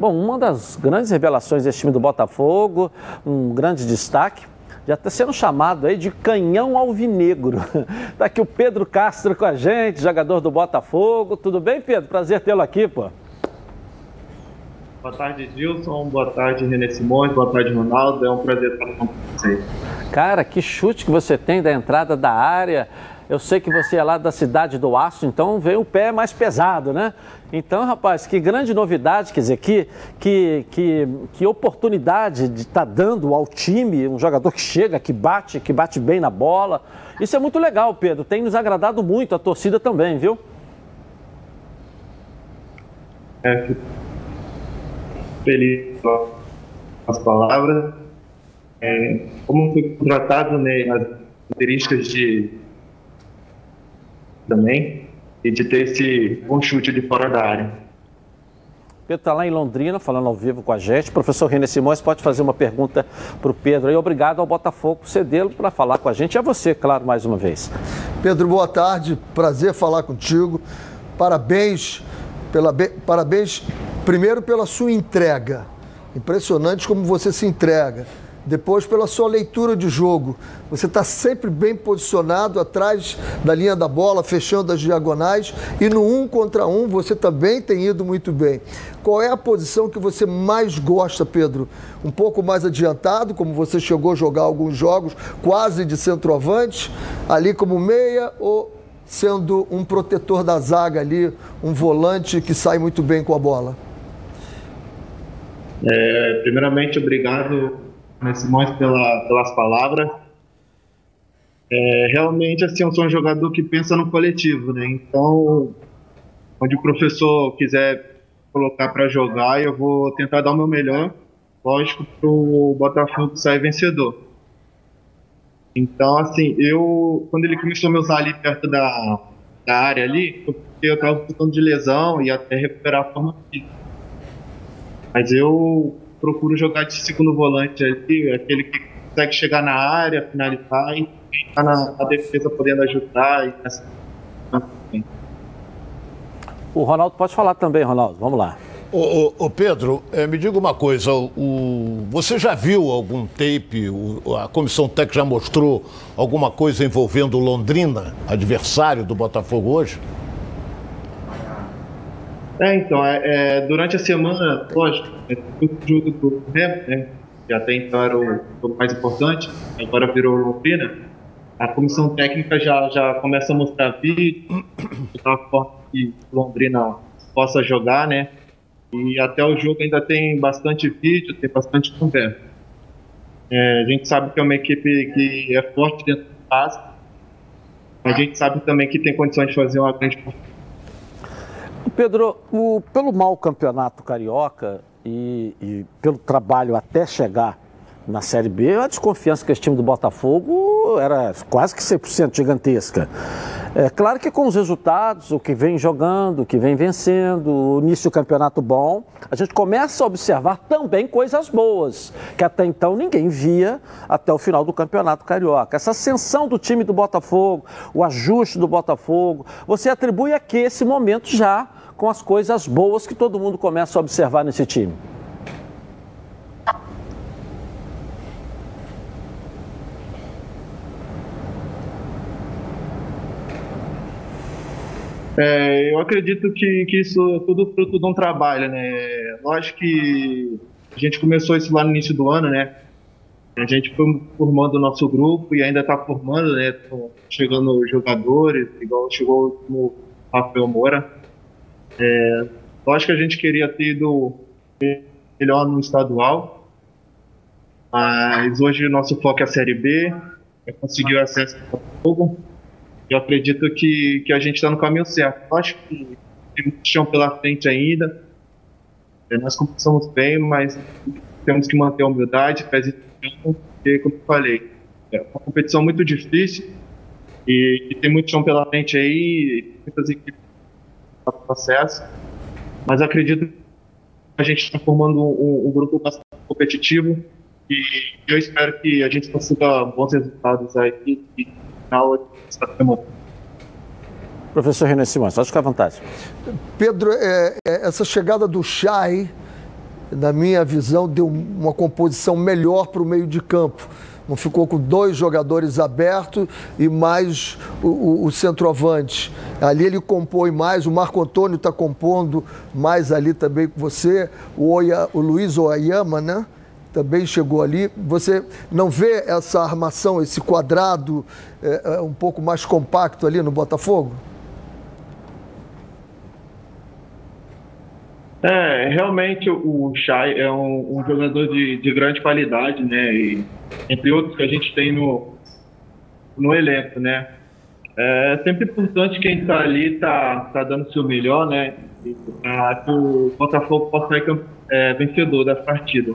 Bom, uma das grandes revelações desse time do Botafogo, um grande destaque, já está sendo chamado aí de canhão alvinegro. Está aqui o Pedro Castro com a gente, jogador do Botafogo. Tudo bem, Pedro? Prazer tê-lo aqui, pô. Boa tarde, Gilson. Boa tarde, René Simões. Boa tarde, Ronaldo. É um prazer estar com vocês. Cara, que chute que você tem da entrada da área. Eu sei que você é lá da cidade do Aço, então veio o pé mais pesado, né? Então, rapaz, que grande novidade, quer dizer, que, que, que, que oportunidade de estar tá dando ao time, um jogador que chega, que bate, que bate bem na bola. Isso é muito legal, Pedro. Tem nos agradado muito, a torcida também, viu? É, feliz com as palavras. É, como foi contratado, né, as características de também e de ter esse bom chute de fora da área. Pedro está lá em Londrina, falando ao vivo com a gente. Professor René Simões pode fazer uma pergunta para o Pedro. E obrigado ao Botafogo por cedê-lo para falar com a gente. E a você, claro, mais uma vez. Pedro, boa tarde. Prazer falar contigo. Parabéns, pela, parabéns primeiro pela sua entrega. Impressionante como você se entrega depois pela sua leitura de jogo. Você está sempre bem posicionado atrás da linha da bola, fechando as diagonais e no um contra um você também tem ido muito bem. Qual é a posição que você mais gosta, Pedro? Um pouco mais adiantado, como você chegou a jogar alguns jogos, quase de centroavante, ali como meia ou sendo um protetor da zaga ali, um volante que sai muito bem com a bola? É, primeiramente, obrigado né, Simões pela, pelas palavras. É, realmente, assim, eu sou um jogador que pensa no coletivo, né? Então, onde o professor quiser colocar para jogar, eu vou tentar dar o meu melhor, lógico, para o Botafogo sair vencedor. Então, assim, eu, quando ele começou a me usar ali perto da, da área ali, porque eu estava voltando de lesão e até recuperar a forma física. Mas eu procuro jogar de segundo volante ali, aquele que consegue chegar na área, finalizar e estar na, na, defesa podendo ajudar. E assim, o Ronaldo pode falar também, Ronaldo. Vamos lá. Ô, ô, ô Pedro, é, me diga uma coisa. O, você já viu algum tape? O, a comissão técnica já mostrou alguma coisa envolvendo Londrina, adversário do Botafogo hoje? É, então, é, é, durante a semana, lógico, é tudo junto do Remo, né? Que até então era o, o, mais importante, agora virou Londrina. A comissão técnica já, já começa a mostrar vídeo, de tal forma que Londrina possa jogar, né? E até o jogo ainda tem bastante vídeo, tem bastante conversa. É, a gente sabe que é uma equipe que é forte dentro do casa, a gente sabe também que tem condições de fazer uma grande Pedro, o, pelo mau campeonato carioca e, e, pelo trabalho até chegar na Série B, a desconfiança que esse time do Botafogo era quase que 100% gigantesca. É claro que com os resultados, o que vem jogando, o que vem vencendo, o início do campeonato bom, a gente começa a observar também coisas boas, que até então ninguém via até o final do campeonato carioca. Essa ascensão do time do Botafogo, o ajuste do Botafogo, você atribui a que esse momento já com as coisas boas que todo mundo começa a observar nesse time? É, eu acredito que, que isso é tudo fruto de um trabalho, né? Lógico que a gente começou isso lá no início do ano, né? A gente foi formando o nosso grupo e ainda está formando, né? Chegando jogadores, igual chegou o Rafael Moura. É, lógico que a gente queria ter ido melhor no estadual, mas hoje o nosso foco é a Série B, é conseguir o acesso ao jogo. Eu acredito que, que a gente está no caminho certo. Acho que tem muito chão pela frente ainda. É, nós começamos bem, mas temos que manter a humildade, porque, como eu falei, é uma competição muito difícil e, e tem muito chão pela frente aí, muitas equipes processo, mas acredito que a gente está formando um, um, grupo bastante competitivo e eu espero que a gente consiga bons resultados aí aula. Professor René Simões, pode ficar à vontade. Pedro, é, é, essa chegada do Chay na minha visão, deu uma composição melhor para o meio de campo. Não ficou com dois jogadores abertos e mais o, o, o centroavante. Ali ele compõe mais, o Marco Antônio está compondo mais ali também com você, o, o Luiz Oyama, né? Também chegou ali. Você não vê essa armação, esse quadrado é, é, um pouco mais compacto ali no Botafogo? É, realmente o Chay é um, um jogador de, de, grande qualidade, né? E, entre outros que a gente tem no, no elenco, né? É sempre importante quem está ali tá, tá dando seu melhor, né? Para que o Botafogo possa ser é, vencedor da partida.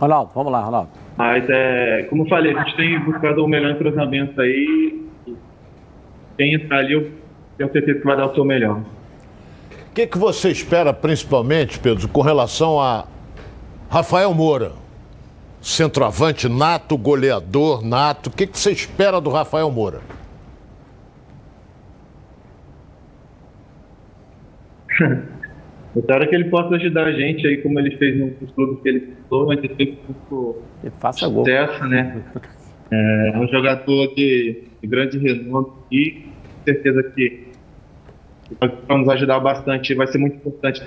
Ronaldo, vamos lá, Ronaldo. Mas, é, como eu falei, a gente tem buscado o melhor entrosamento aí. Quem entrar ali, eu tenho certeza que vai dar o seu melhor que, que você espera, principalmente, Pedro, com relação a Rafael Moura? Centroavante nato, goleador nato. O que, que você espera do Rafael Moura? Espero que ele possa ajudar a gente aí, como ele fez nos clubes que ele pisou, mas ele teve muito sucesso, gol. né? É, é um jogador de, de grande renome e com certeza que vai nos ajudar bastante, vai ser muito importante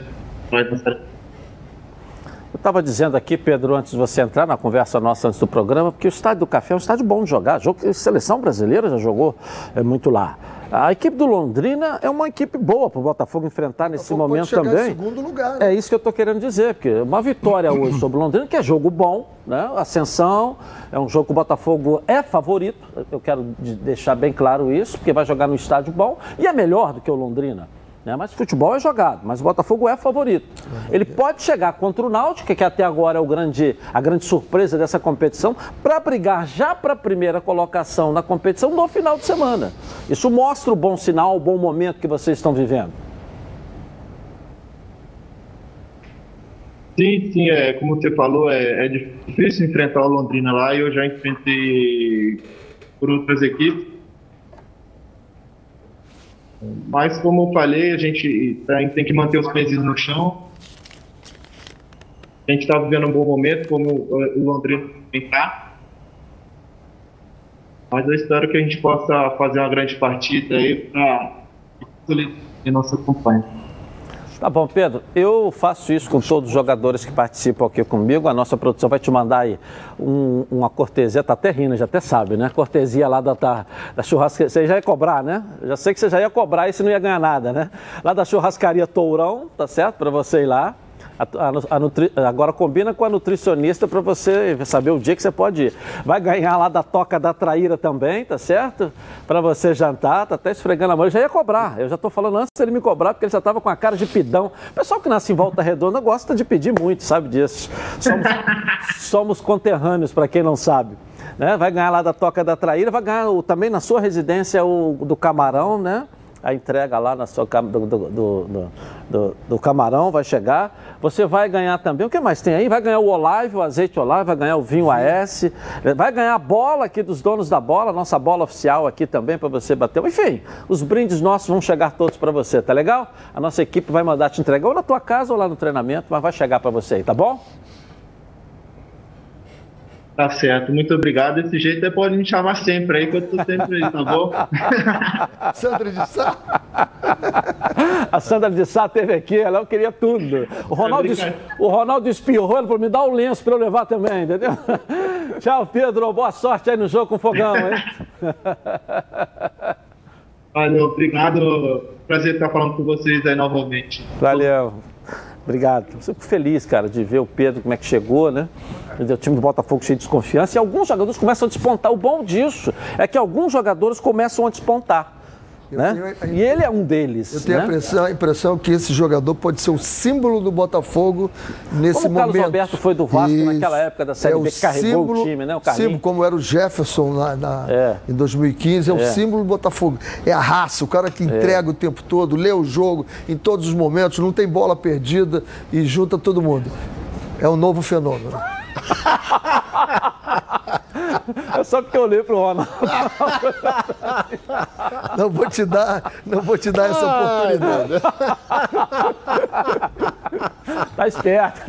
eu estava dizendo aqui, Pedro, antes de você entrar na conversa nossa antes do programa, porque o Estádio do Café é um estádio bom de jogar. Jogo, seleção brasileira já jogou é, muito lá. A equipe do Londrina é uma equipe boa para o Botafogo enfrentar nesse momento também. Em segundo lugar. Né? É isso que eu estou querendo dizer, porque uma vitória hoje sobre o Londrina, que é jogo bom, né? Ascensão, é um jogo que o Botafogo é favorito. Eu quero deixar bem claro isso, porque vai jogar no estádio bom e é melhor do que o Londrina. Né? Mas futebol é jogado, mas o Botafogo é favorito. Ele pode chegar contra o Náutico, que até agora é o grande, a grande surpresa dessa competição, para brigar já para a primeira colocação na competição no final de semana. Isso mostra o bom sinal, o bom momento que vocês estão vivendo. Sim, sim, é, como você falou, é, é difícil enfrentar o Londrina lá e eu já enfrentei por outras equipes. Mas, como eu falei, a gente tem que manter os pés no chão. A gente está vivendo um bom momento, como o Londrina está. Mas eu espero que a gente possa fazer uma grande partida aí para solidar nossa companhia. Tá bom, Pedro. Eu faço isso com todos os jogadores que participam aqui comigo. A nossa produção vai te mandar aí um, uma cortesia, tá até rindo, já até sabe, né? Cortesia lá da, da, da churrascaria. Você já ia cobrar, né? Já sei que você já ia cobrar e você não ia ganhar nada, né? Lá da churrascaria Tourão, tá certo? Para você ir lá. A, a, nutri... Agora combina com a nutricionista para você saber o dia que você pode ir. Vai ganhar lá da Toca da Traíra também, tá certo? Para você jantar, tá até esfregando a mão. Eu já ia cobrar. Eu já estou falando antes dele me cobrar, porque ele já estava com a cara de pidão. O pessoal que nasce em Volta Redonda gosta de pedir muito, sabe disso. Somos, somos conterrâneos, para quem não sabe. Né? Vai ganhar lá da Toca da Traíra, vai ganhar o, também na sua residência o do Camarão, né? A entrega lá na sua, do, do, do, do, camarão vai chegar. Você vai ganhar também, o que mais tem aí? Vai ganhar o Olive, o azeite Olive, vai ganhar o vinho AS, vai ganhar a bola aqui dos donos da bola, nossa bola oficial aqui também para você bater. Enfim, os brindes nossos vão chegar todos para você, tá legal? A nossa equipe vai mandar te entregar ou na tua casa ou lá no treinamento, mas vai chegar para você aí, tá bom? Tá certo, muito obrigado. Desse jeito você pode me chamar sempre aí, que eu tô sempre aí, tá bom? Sandra de Sá? A Sandra de Sá teve aqui, ela queria tudo. O Ronaldo, o Ronaldo espirrou, ele falou, me dá o um lenço para eu levar também, entendeu? Tchau, Pedro, boa sorte aí no jogo com o Fogão, hein? Valeu, obrigado. Prazer estar falando com vocês aí novamente. Valeu. Obrigado. Fico feliz, cara, de ver o Pedro como é que chegou, né? O time do Botafogo cheio de desconfiança. E alguns jogadores começam a despontar. O bom disso é que alguns jogadores começam a despontar. Né? Tenho, e ele é um deles. Eu tenho né? a, impressão, a, impressão, que esse jogador pode ser o símbolo do Botafogo nesse como momento. O Carlos Alberto foi do Vasco Isso. naquela época da Série é B, que carregou símbolo, o time, né? O símbolo, como era o Jefferson na, na é. em 2015, é, é, o símbolo do Botafogo. É a raça, o cara que é. entrega o tempo todo, lê o jogo em todos os momentos, não tem bola perdida e junta todo mundo. É um novo fenômeno. É só porque eu olhei pro Ronaldo. Não vou te dar, não vou te dar essa oportunidade. Tá esperto.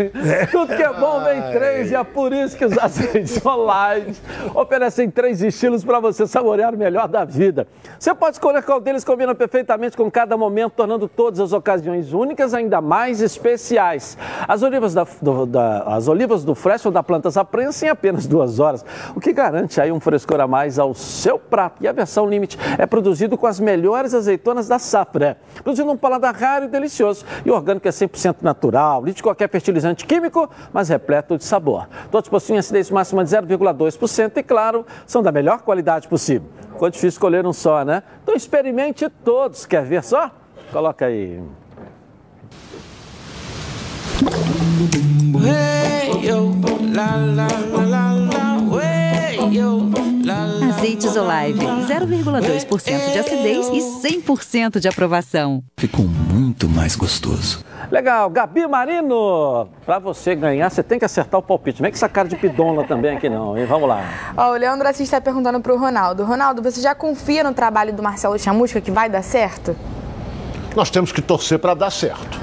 Tudo que é bom vem três e é por isso que os azeites Olive oferecem três estilos para você saborear o melhor da vida. Você pode escolher qual deles combina perfeitamente com cada momento, tornando todas as ocasiões únicas ainda mais especiais. As olivas, da, do, da, as olivas do Fresh ou da Plantas à em apenas duas horas, o que garante aí um frescor a mais ao seu prato. E a versão Limite é produzido com as melhores azeitonas da safra, produzindo um paladar raro e delicioso. E orgânico é 100% natural, livre de qualquer fertilizante químico, mas repleto de sabor. Todos possuem acidez máxima de 0,2% e, claro, são da melhor qualidade possível. Ficou difícil escolher um só, né? Então experimente todos. Quer ver só? Coloca aí. Azeites Olive, 0,2% de acidez e 100% de aprovação. Ficou muito mais gostoso. Legal, Gabi Marino, para você ganhar, você tem que acertar o palpite. Não é que essa cara de pidonla também aqui não, hein? Vamos lá. Ó, o Leandro Assis está perguntando pro Ronaldo. Ronaldo, você já confia no trabalho do Marcelo Chamusca que vai dar certo? Nós temos que torcer para dar certo.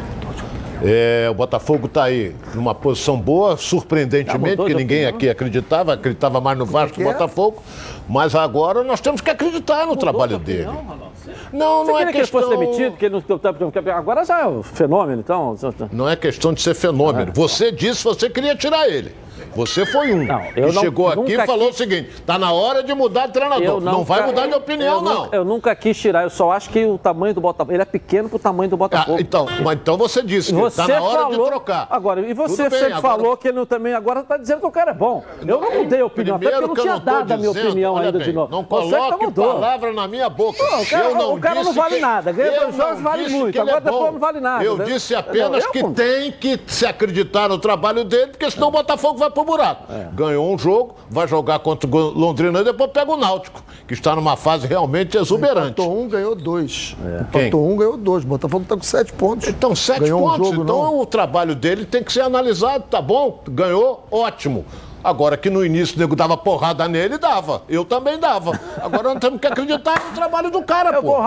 É, o Botafogo está aí numa posição boa, surpreendentemente, porque ninguém opinião. aqui acreditava, acreditava mais no Vasco que o Botafogo. Mas agora nós temos que acreditar no trabalho dele. Não, não é questão... que ele fosse demitido, que ele não... agora já é um fenômeno, então. Não é questão de ser fenômeno. Você disse que você queria tirar ele. Você foi um não, que não, chegou aqui e falou quis... o seguinte: está na hora de mudar de treinador. não, vai mudar de opinião, eu não. Eu nunca quis tirar, eu só acho que o tamanho do Botafogo. Ele é pequeno para o tamanho do Botafogo. Ah, então, mas então você disse que está na hora falou, de trocar. Agora, e você bem, sempre agora... falou que ele não, também agora está dizendo que o cara é bom. Eu não mudei a opinião, até porque eu não tinha dado dizendo, a minha opinião ainda bem, de novo. Não coloque tá palavra na minha boca. Não, o cara, eu não, o cara não vale nada. Ganha dois jogos, vale muito. Agora depois não vale nada. Eu disse apenas que tem que se acreditar no trabalho dele, porque senão o Botafogo vai pro buraco. É. Ganhou um jogo, vai jogar contra o Londrina e depois pega o Náutico, que está numa fase realmente exuberante. Empatou um, ganhou dois. É. Empatou um, ganhou dois. O Botafogo está com sete pontos. Então, sete ganhou pontos. Um jogo, então não. o trabalho dele tem que ser analisado, tá bom? Ganhou, ótimo. Agora que no início o nego dava porrada nele, dava. Eu também dava. Agora nós temos que acreditar no trabalho do cara, pô.